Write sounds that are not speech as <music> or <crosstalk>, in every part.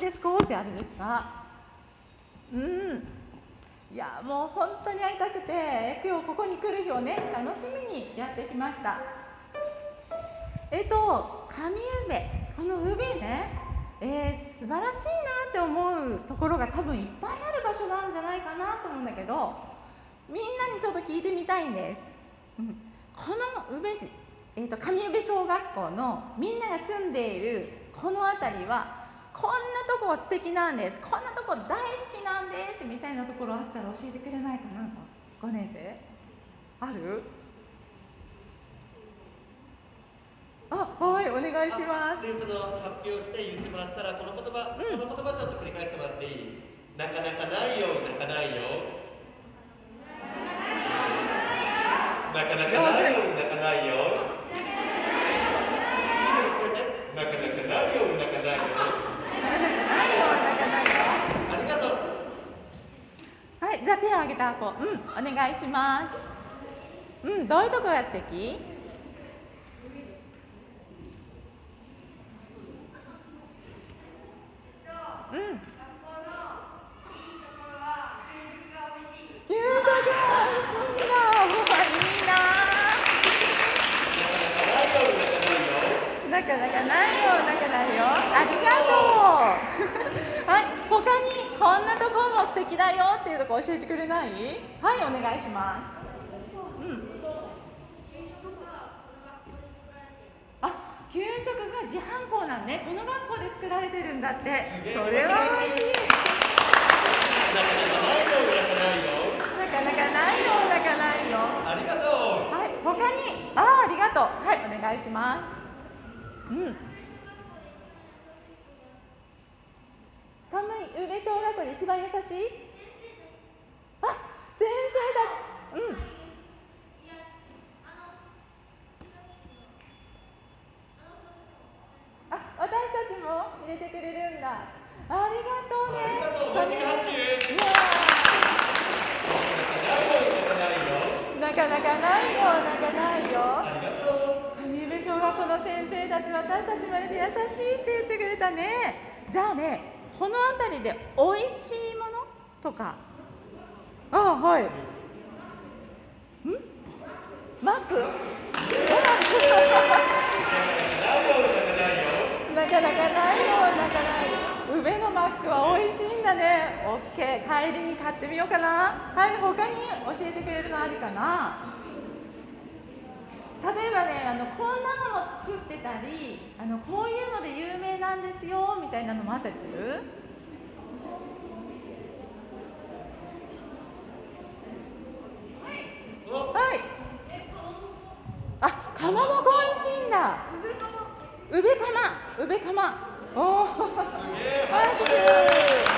で少しあれですか？うん。いやもう本当に会いたくて今日ここに来る日をね楽しみにやってきました。えっと上宇部この宇部ねえー、素晴らしいなって思うところが多分いっぱいある場所なんじゃないかなと思うんだけどみんなにちょっと聞いてみたいんです、うん、この宇部市、えーと、上宇部小学校のみんなが住んでいるこの辺りはこんなとこ素敵なんです。こんなとこ大好きなんですみたいなところあったら教えてくれないかな。5年生？ある？あはいお願いします。でその発表して言ってもらったらこの言葉、うん、この言葉ちょっと繰り返してもらっていいなかなかないよ。泣かないよ。なかなかないよ泣かないよなかなかないよ泣かないよありがとうはいじゃあ手を挙げた子うんお願いしますうんどういうとこが素敵うん。給食が美味しいんだ。もういいな。なかなかないよ、なかないよ。ありがとう。はい、他にこんなところも素敵だよっていうとこ教えてくれない？はい、お願いします。うん。給食が自販校なんねこの学校で作られてるんだって。それはしい。なかなかないよなかなかないよ。ありがとうはい他に？あありがとう。はいお願いします。うん。カムイ宇部小学校で一番優しいあ先生だうん私たちも入れてくれるんだありがとうねなかなかないよなかないよ上部小学校の先生たち私たちまで優しいって言ってくれたね。じゃあねこの辺りで美味しいものとか。ああはい。ん？マック？なかなかないよ。なかない宇部のマックは美味しいんだね。オッケー。帰りに買ってみようかな。はい他に教えてくれるのありかな？例えばねあのこんなのも作ってたりあのこういうので有名なんですよみたいなのもあったりする？はい。あかまぼこ美味しいんだ。宇部釜宇部釜おおすげえ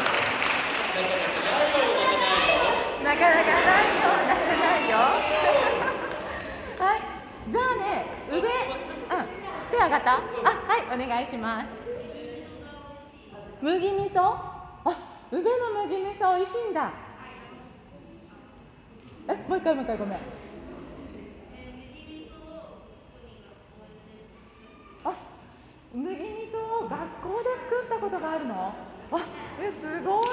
なかなかないよなかなかないよはいじゃあね宇部うん。手上がった？あはいお願いします。麦味噌？あ宇部の麦味噌美味しいんだ。えもう一回もう一回ごめん。麦味噌を学校で作ったことがあるの？わえすごいね。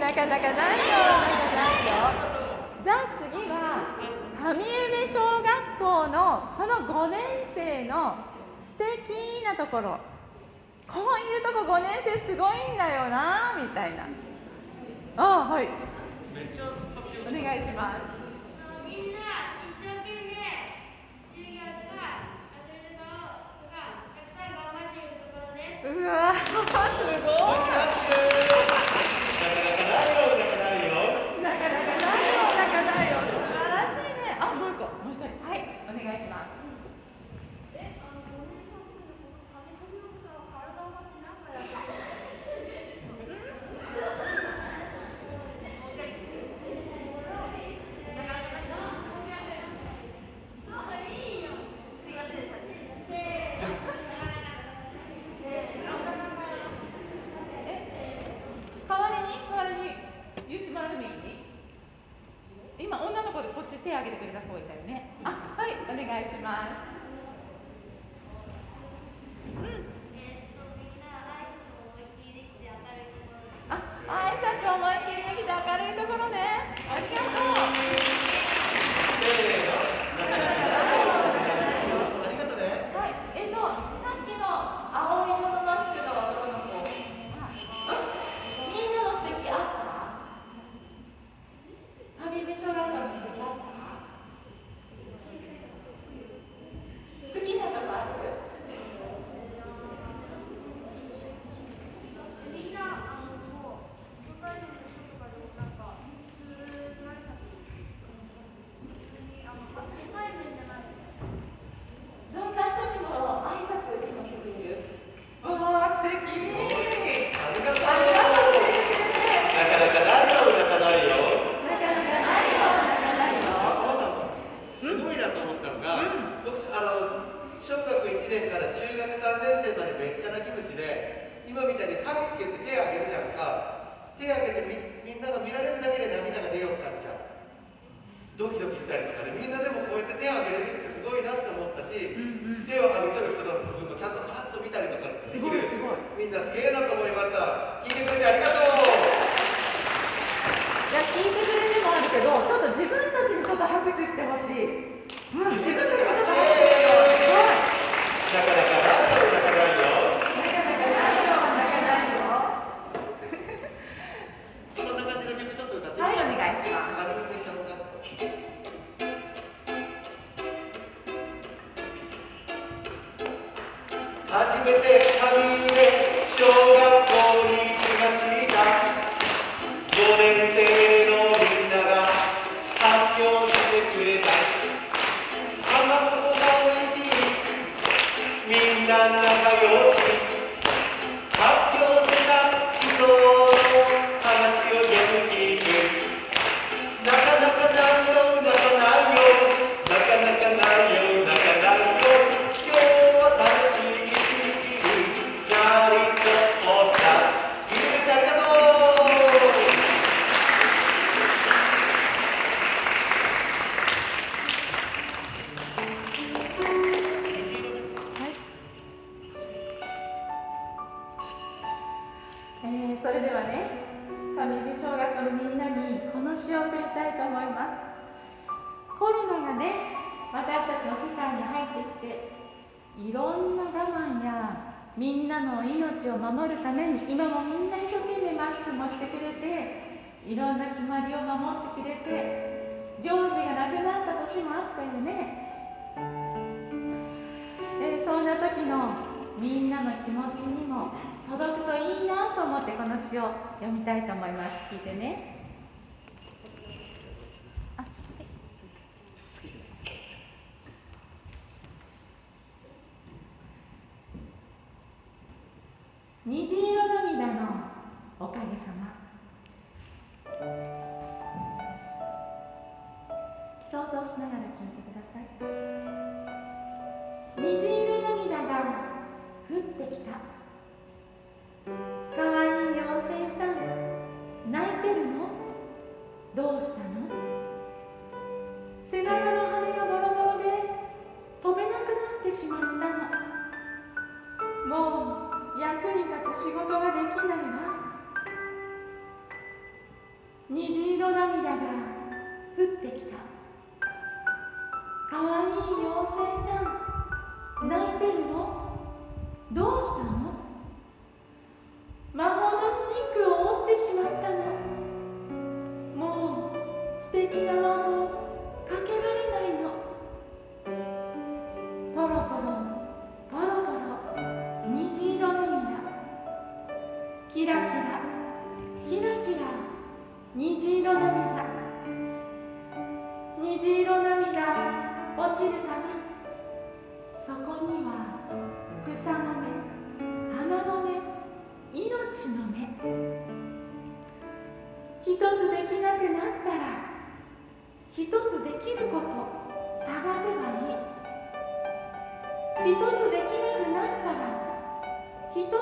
なかなかないよ。なかなかないよじゃあ次は上宇部小学校のこの5年生の素敵なところ。こういうとこ5年生すごいんだよなみたいな。あはい。お願いします。うわすごい。願いします。今女こっち手挙げてくれた方がいたよね。あはいお願いします。自分たちにちょっと拍手してほしい。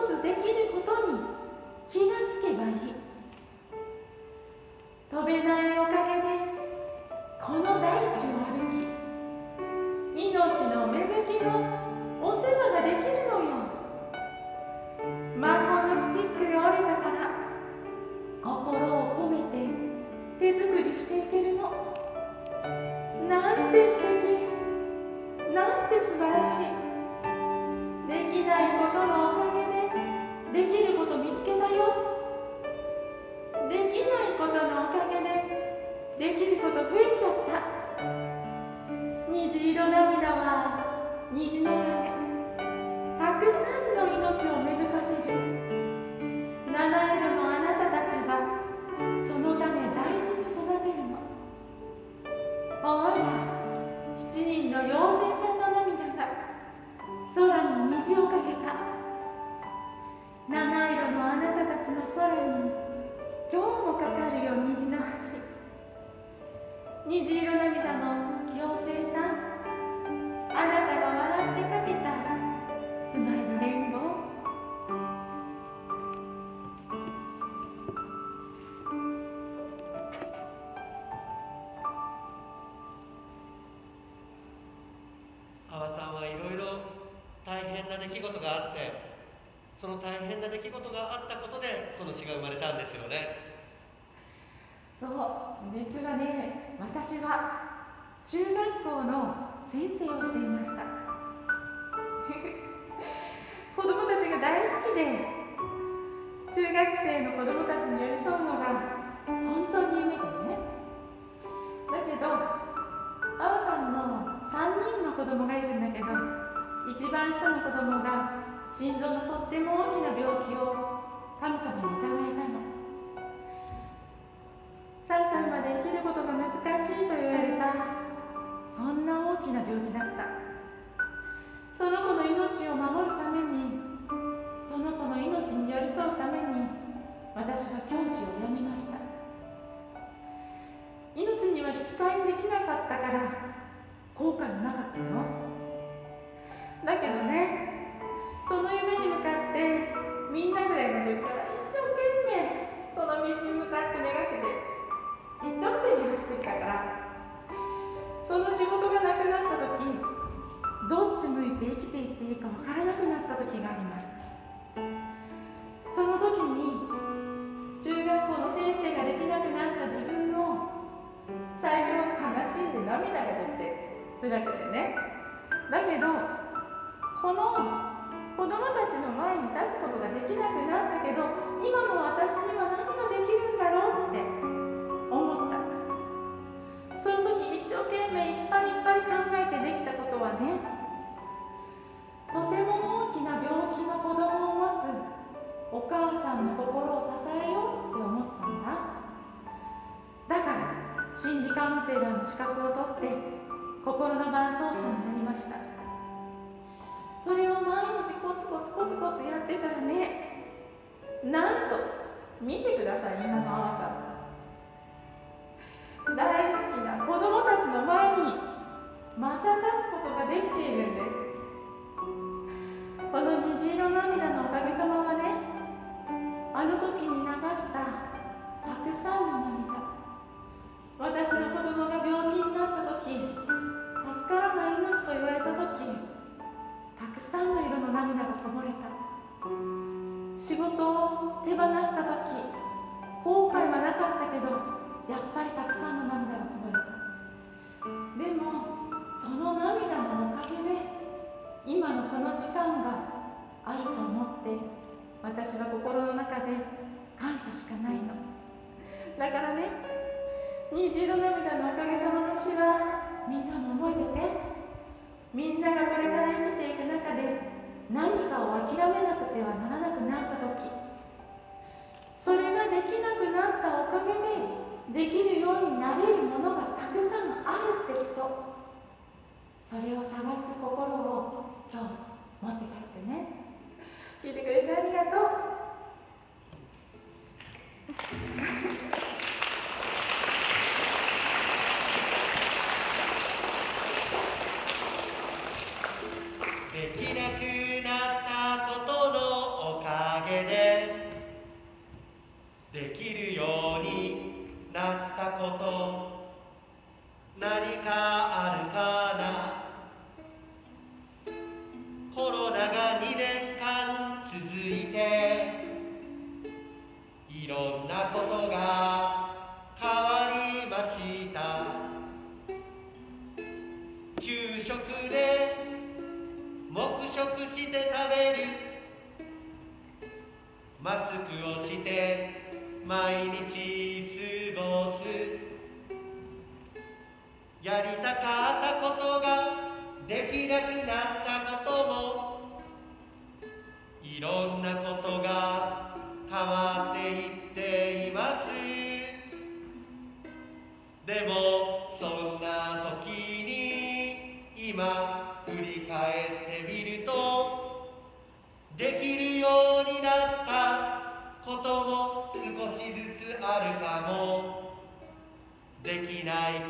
つできることに気がつけばいい。飛べないおかげでこの大地を歩き命の芽吹きのお世話ができるのよ。マンゴーのスティックが折れたから心を込めて手作りしていけるの。なんて素敵。なんて素晴らしい。ないことのおかげでできること増えちゃった。虹色涙は虹の上たくさんの命を芽吹かせる。七色のあなたたちはその種大事に育てるの。思えば7人の妖精さんの涙が空に虹をかけた。七色のあなたたちの空に今日もかかるよ虹の橋。虹色涙の妖精さん。あなたが私は中学校の先生をしていました。から一生懸命その道に向かってめがけて一直線に走ってきたからその仕事がなくなった時どっち向いて生きていっていいか分からなくなった時があります。その時に中学校の先生ができなくなった自分を最初は悲しんで涙が出て辛くてね。だけどこの供たちの前に立つことができなくなったけど今の私には何ができるんだろうって思った。その時一生懸命いっぱいいっぱい考えてできたことはねとても大きな病気の子供を持つお母さんの心を支えようって思ったんだ。だから心理カウンセラーの資格を取って心の伴奏者になりました。それを毎日コツコツコツコツやってたらねなんと見てください今のあわさ。ん大好きな子供たちの前にまた立つことができているんです。この虹色涙のおかげさまはねあの時に流したたくさんの涙。手放した時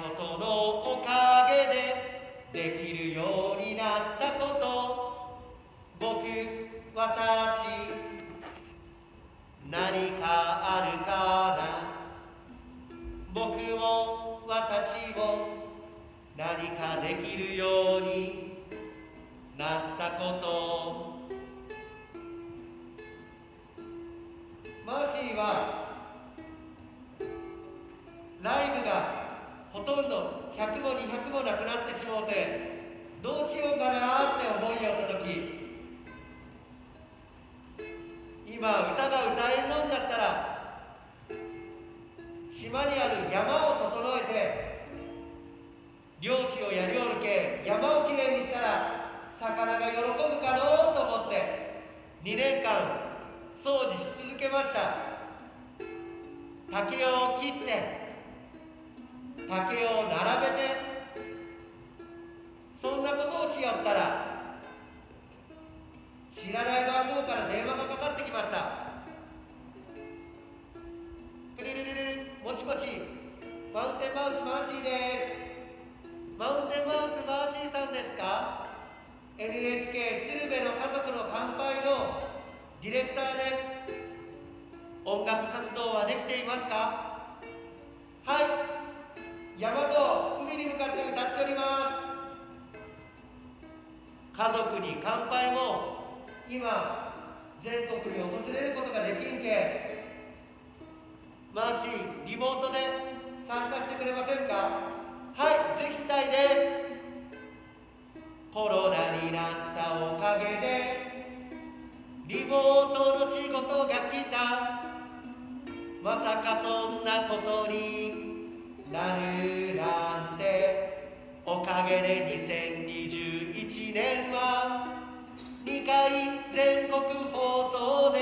ことのおかげでできるようになったこと。僕私何かあるから僕も私も何かできるようになったこと。もしはライブがほとんど100も200もなくなってしもうてどうしようかなって思いよった時今歌が歌えんのんじゃったら島にある山を整えて漁師をやりおるけ山をきれいにしたら魚が喜ぶかのうと思って2年間掃除し続けました。竹を切って竹を並べて。そんなことをしよったら知らない番号から電話がかかってきました。プリリリリリもしもしマウンテンマウスマーシーですマウンテンマウスマーシーさんですか NHK 鶴瓶の家族の乾杯のディレクターです音楽活動はできていますかはい山と海に向かって歌っております。家族に乾杯も今全国に訪れることができんけマーシーリモートで参加してくれませんか？はいぜひしたいです。コロナになったおかげでリモートの仕事が来た。まさかそんなことに。なるなんておかげで2021年は2回全国放送で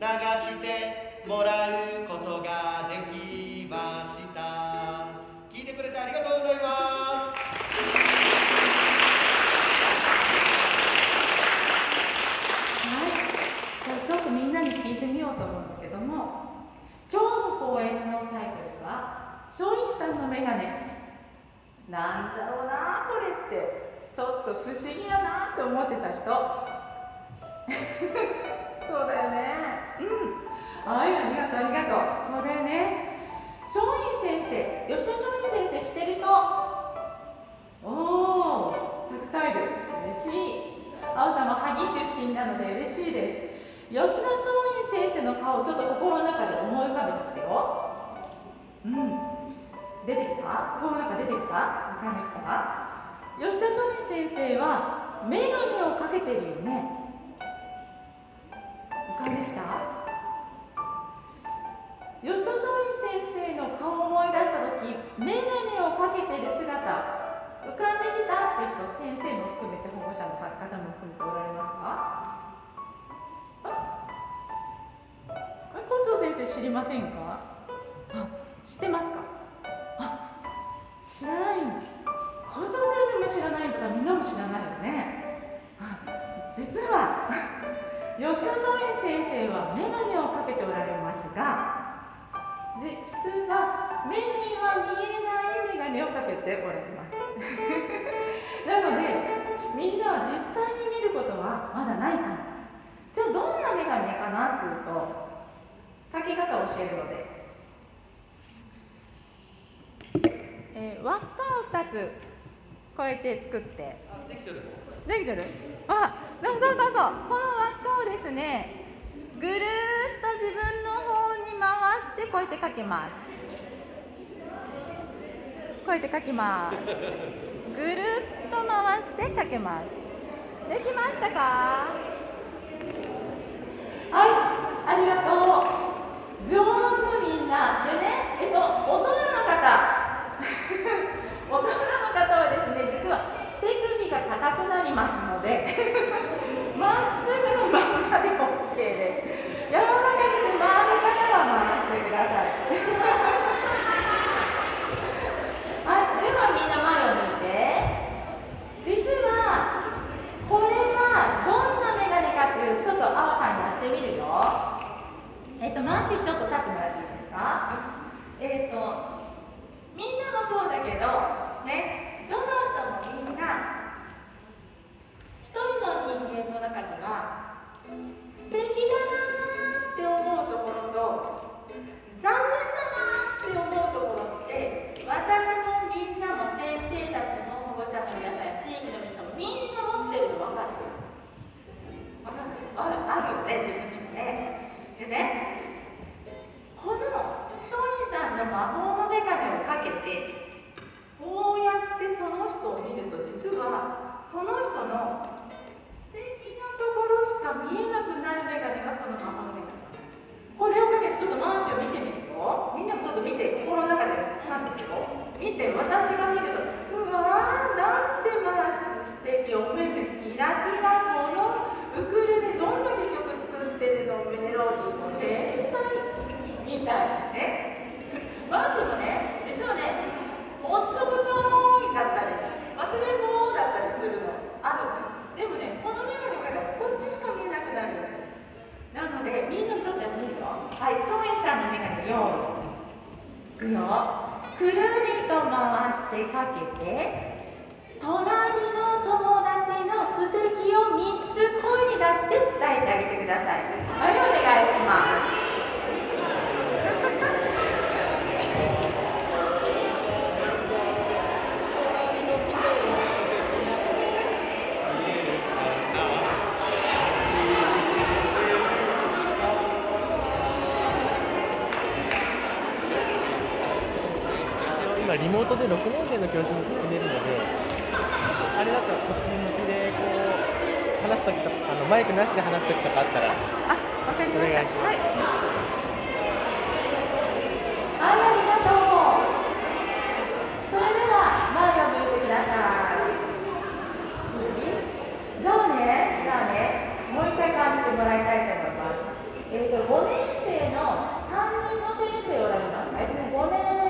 流してもらうことができました。聞いてくれてありがとうございます。はい、じゃあちょっとみんなに聞いてみようと思うんだけども今日の講演のタイトルは「松陰さんのメガネ」なんじゃろうなこれって。ちょっと不思議やなって思ってた人。<laughs> そうだよね。うん。はいありがとうありがとう。そうだよね。松陰先生吉田松陰先生知ってる人。おおたくさんいる嬉しい。青さんも萩出身なので嬉しいです。吉田松陰先生の顔をちょっと心の中で思い浮かべてみてよ。うん。出てきた？心の中出てきた？浮かんできた吉田松陰先生は眼鏡をかけてるよね。浮かんできた吉田松陰先生の顔を思い出した時眼鏡をかけてる姿浮かんできたっていう人先生も含めて保護者の方も含めておられますか？あ校長先生知りませんか？あ知ってますか？あ知らない。校長先生も知らないとかみんなも知らないよね。実は <laughs> 吉田松陰先生は眼鏡をかけておられますが実は目には見えない眼鏡をかけておられます。<laughs> なのでみんなは実際に見ることはまだないかなじゃあどんな眼鏡かなっていうとかけ方を教えるので、えー輪っかを2つこうやって作って。あできてるできてる？あそうそうそうそう。この輪っかをですねぐるーっと自分の方に回してこうやってかけます。こうやってかきます。ぐるっと回してかけます。できましたか？はいありがとう。上手みんな。でねえっと大人の方大人の方はですね実は手首が硬くなりますので <laughs> まっすぐのまんまで OK です。柔らかくて回る方は回してください。<laughs> はい、ではみんな前を向いて。実はこれはどんなメガネかっていうちょっとあわさんやってみるよ。えっとマーシーちょっと立ってもらっていいですか？えっとみんなもそうだけどねその人の素敵なところしか見えなくなるメガネがこのま法の。メガこれをかけてちょっとマーシュを見てみるよ。みんなちょっと見て心の中で立ってでよ見て私が見るとうわーなんてマーシュ素敵お目目キラキラこのウクレレどんだけ曲作ってるのメロディーも天才みたいなね。マーシュもね実はねおっちょこちょあるでもねこの眼鏡がこっちしか見えなくなるなのでみんなにとやってみるよはい松陰さんの眼鏡よいくよくるりと回してかけて隣の友達の素敵を3つ声に出して伝えてあげてくださいはいお願いします。モートで6年生の教室に進んでいるので、あれだとこっち向きでこう話すときとかあのマイクなしで話すときとかあったら、あ、わかりました。お願いしますはい。はい、ありがとう。それでは前を向いてください。いいじゃあね、じゃあね、もう一回感じてもらいたいと思います。えっ、と、5年生の担任の先生おられますえっとね、5年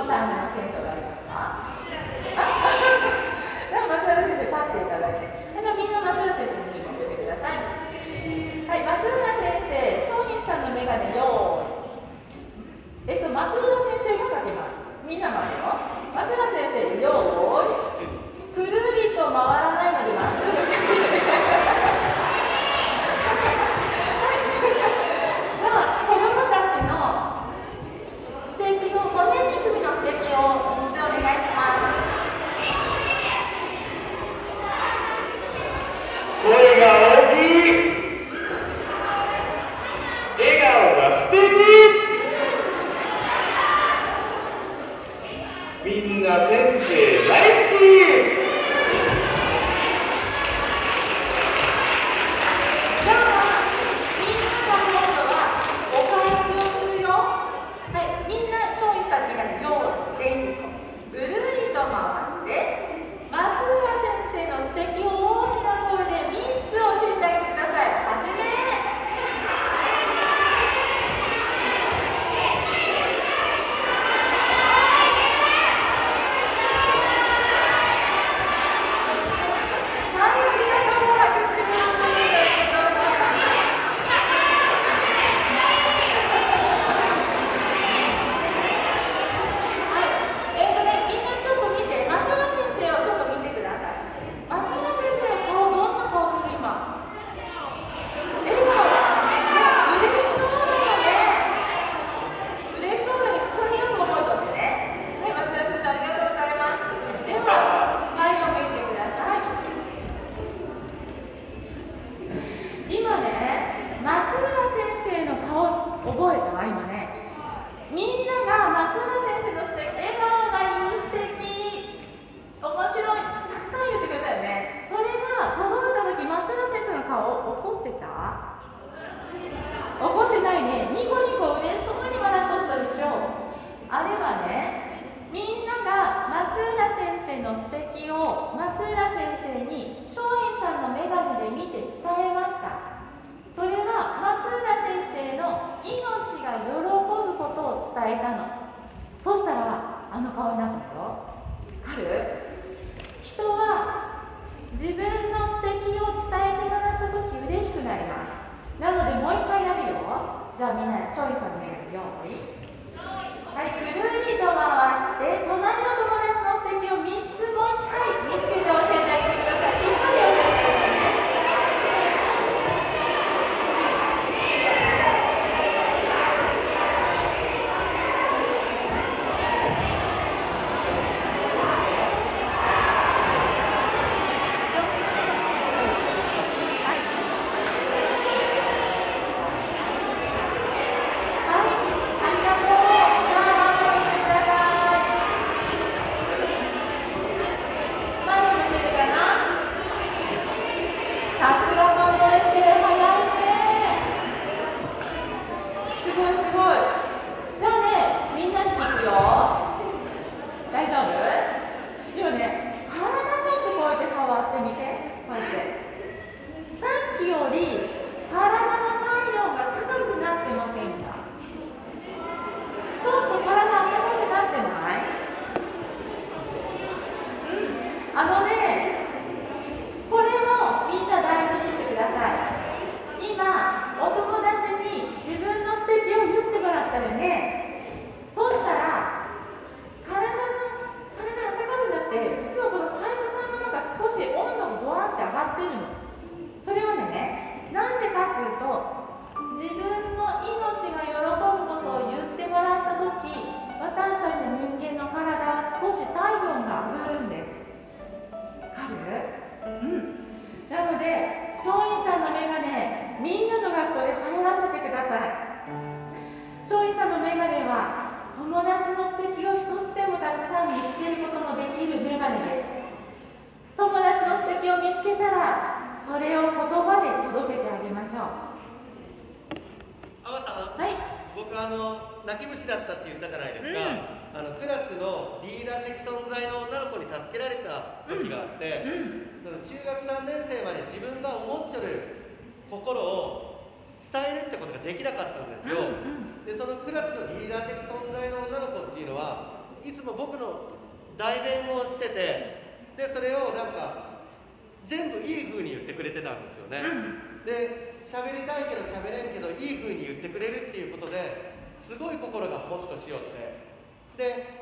の担任のテントがありますかじゃあ、松原先生立っていただいて。じゃあ、みんな松原先生に注目してください。はい、松浦先生、松陰さんのメガネよーい。えっと、松浦先生がかけます。みんな前よ。自分の素敵を伝えてもらった時嬉しくなります。なのでもう一回やるよ。じゃあみんな勝利さんの目が用意。はいくるりと回してつも僕の代弁をしててでそれをなんか全部いい風に言ってくれてたんですよね、で喋りたいけど喋れんけどいい風に言ってくれるっていうことですごい心がホッとしよって。で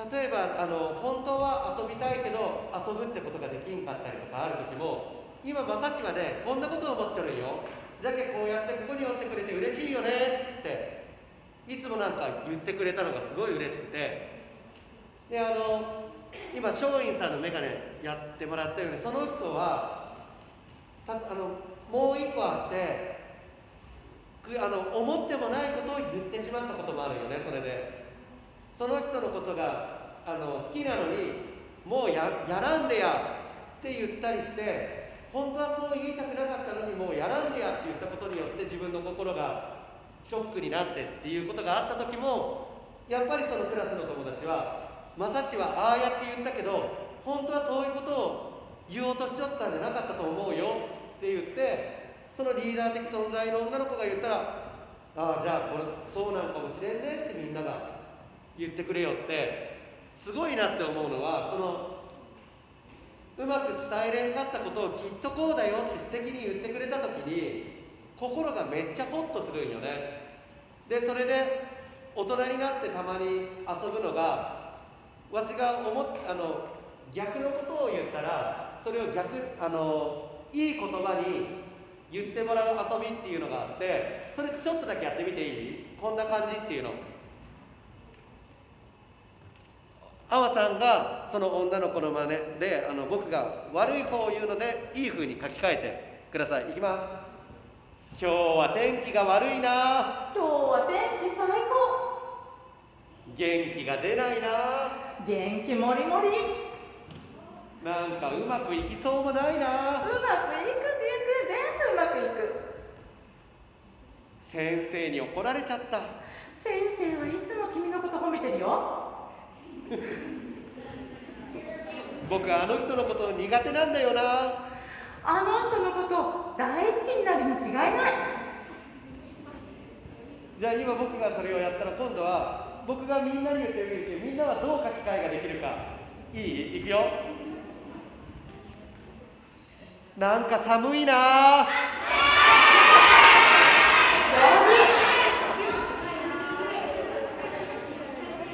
例えばあの本当は遊びたいけど遊ぶってことができんかったりとかある時も今まさしはねこんなことを思っちゃうんよ。じゃけこうやってここにおってくれて嬉しいよねっていつもなんか言ってくれたのがすごい嬉しくて。であの今松陰さんの眼鏡やってもらったようにその人はたあのもう一個あってくあの思ってもないことを言ってしまったこともあるよねそれで。その人のことがあの好きなのにもうややらんでやって言ったりして本当はそう言いたくなかったのにもうやらんでやって言ったことによって自分の心がショックになってっていうことがあった時もやっぱりそのクラスの友達はまさしはああやって言ったけど本当はそういうことを言おうとしちゃったんじゃなかったと思うよって言ってそのリーダー的存在の女の子が言ったらああじゃあこれそうなんかもしれんねってみんなが言ってくれよってすごいなって思うのはそのうまく伝えれんかったことをきっとこうだよって素敵に言ってくれた時に心がめっちゃホッとするんよね。でそれで大人になってたまに遊ぶのがわしが思っあの逆のことを言ったらそれを逆あのいい言葉に言ってもらう遊びっていうのがあってそれちょっとだけやってみていい？こんな感じっていうの。阿波さんがその女の子の真似であの僕が悪い方を言うのでいい風に書き換えてください。いきます。今日は天気が悪いな。今日は天気最高。元気が出ないな。元気もりもり。うなんかうまくいきそうもないな。まくいくいく全部うまくいく。先生に怒られちゃった。先生はいつも君のこと褒めてるよ。僕あの人のこと苦手なんだよなあの人のこと大好きになるに違いない。じゃあ今僕がそれをやったら今度は僕がみんなに言ってみるけどみんなはどう書き換えができるか。いい？いくよ。なんか寒いな。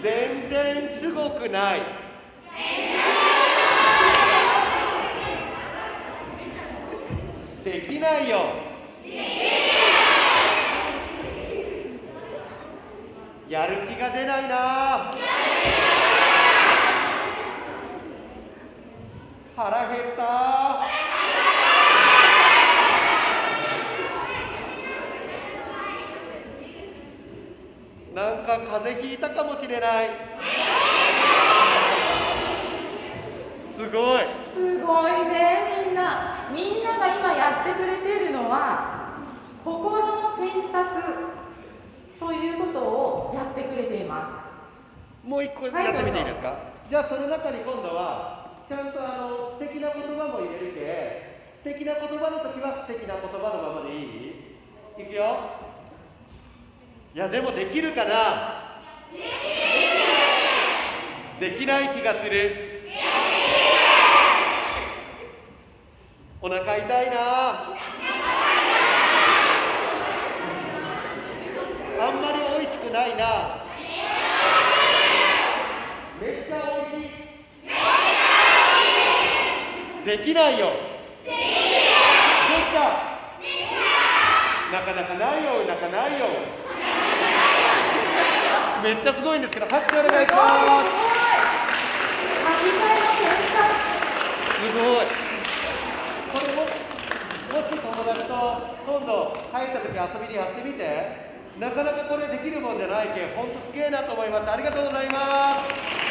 全然すごくないできないよ。やる気が出ないな。腹減った。なんか風邪ひいたかもしれないすごいすごいねみんなみんなが今やってくれているのは心の選択ということをやってくれていまもう一個やってみていいですか、じゃあその中に今度はちゃんとあの素敵な言葉も入れるけ素敵な言葉の時は素敵な言葉のままでいい？いくよ。いやでもできるかな？できない気がする。お腹痛いな。あんまり美味しくないなめっちゃおいしい。できないよ。できた。なかなかないよ。なかないよ。めっちゃすごいんですけど拍手お願いします。すごいすごい。これももし友達と今度入った時遊びでやってみてなかなかこれできるもんじゃないけんほんとすげえなと思います。ありがとうございます。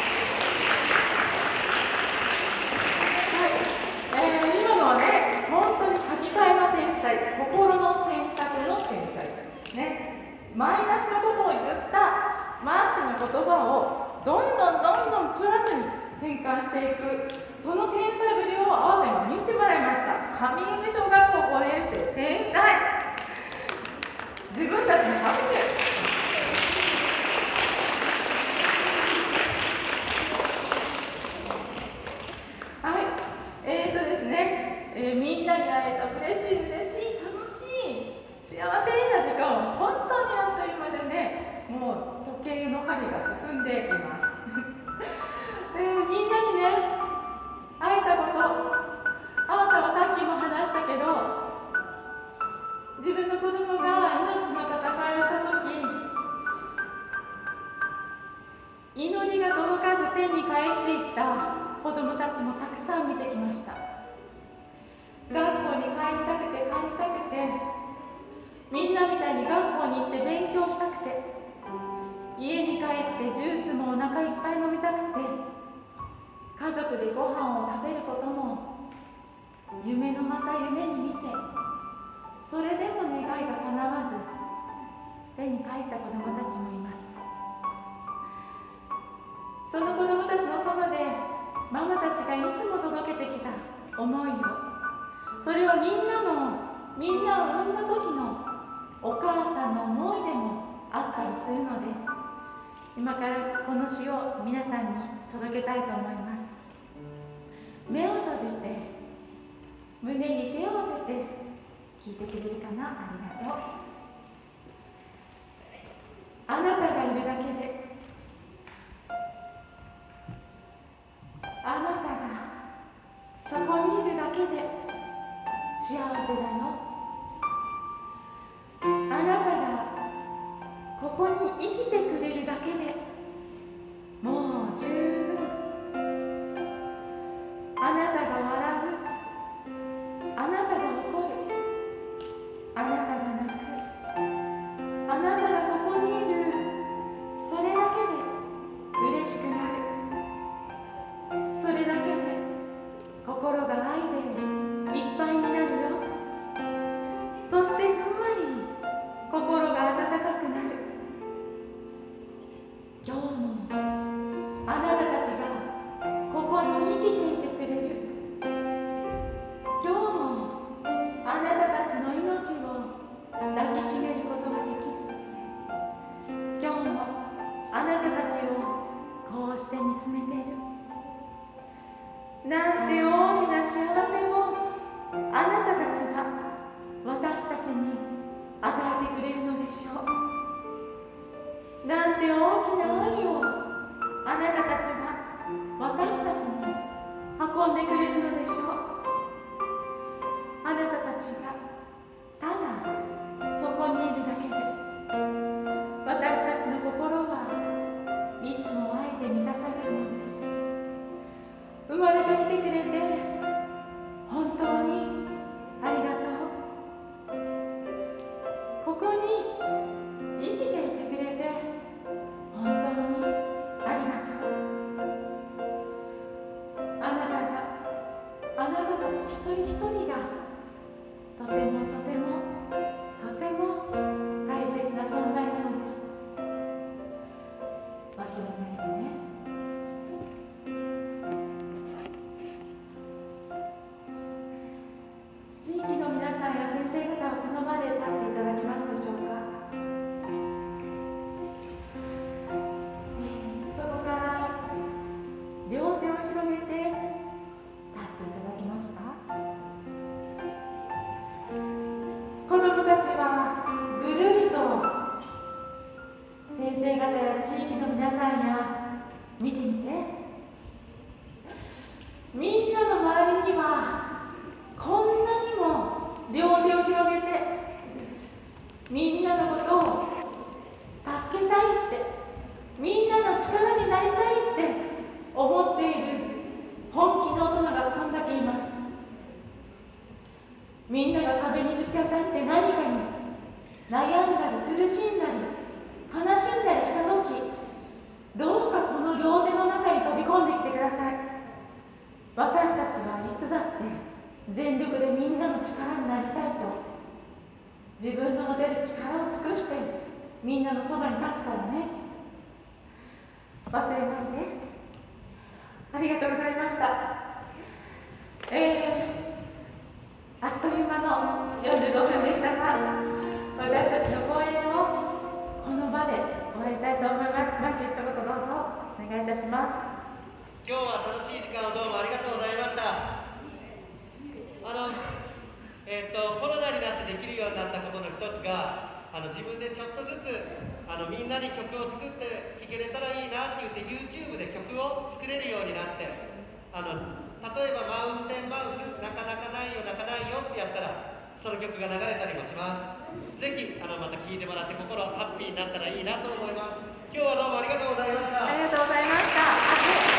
マイナスのことを言ったマーシーの言葉をどんどんどんどんプラスに変換していくその天才ぶりを合わせに見せてもらいました。カミング小学校5年生。それはみんなのみんなを産んだ時のお母さんの思いでもあったりするので今からこの詩を皆さんに届けたいと思います。目を閉じて胸に手を当てて聞いてくれるかな？ありがとう。あなたがいるだけでありがとうございました。えー、あっという間の45分でしたが私たちの講演をこの場で終わりたいと思います。マッシュ一言どうぞお願いいたします。今日は楽しい時間をどうもありがとうございました。あのえっ、とコロナになってできるようになったことの一つがあの自分でちょっとずつあのみんなに曲を作って弾けれたらいいなって言って YouTube で曲を作れるようになってあの例えばマウンテンマウス泣か泣かないよ泣かないよってやったらその曲が流れたりもします。ぜひあのまた聴いてもらって心ハッピーになったらいいなと思います。今日はどうもありがとうございました。ありがとうございました。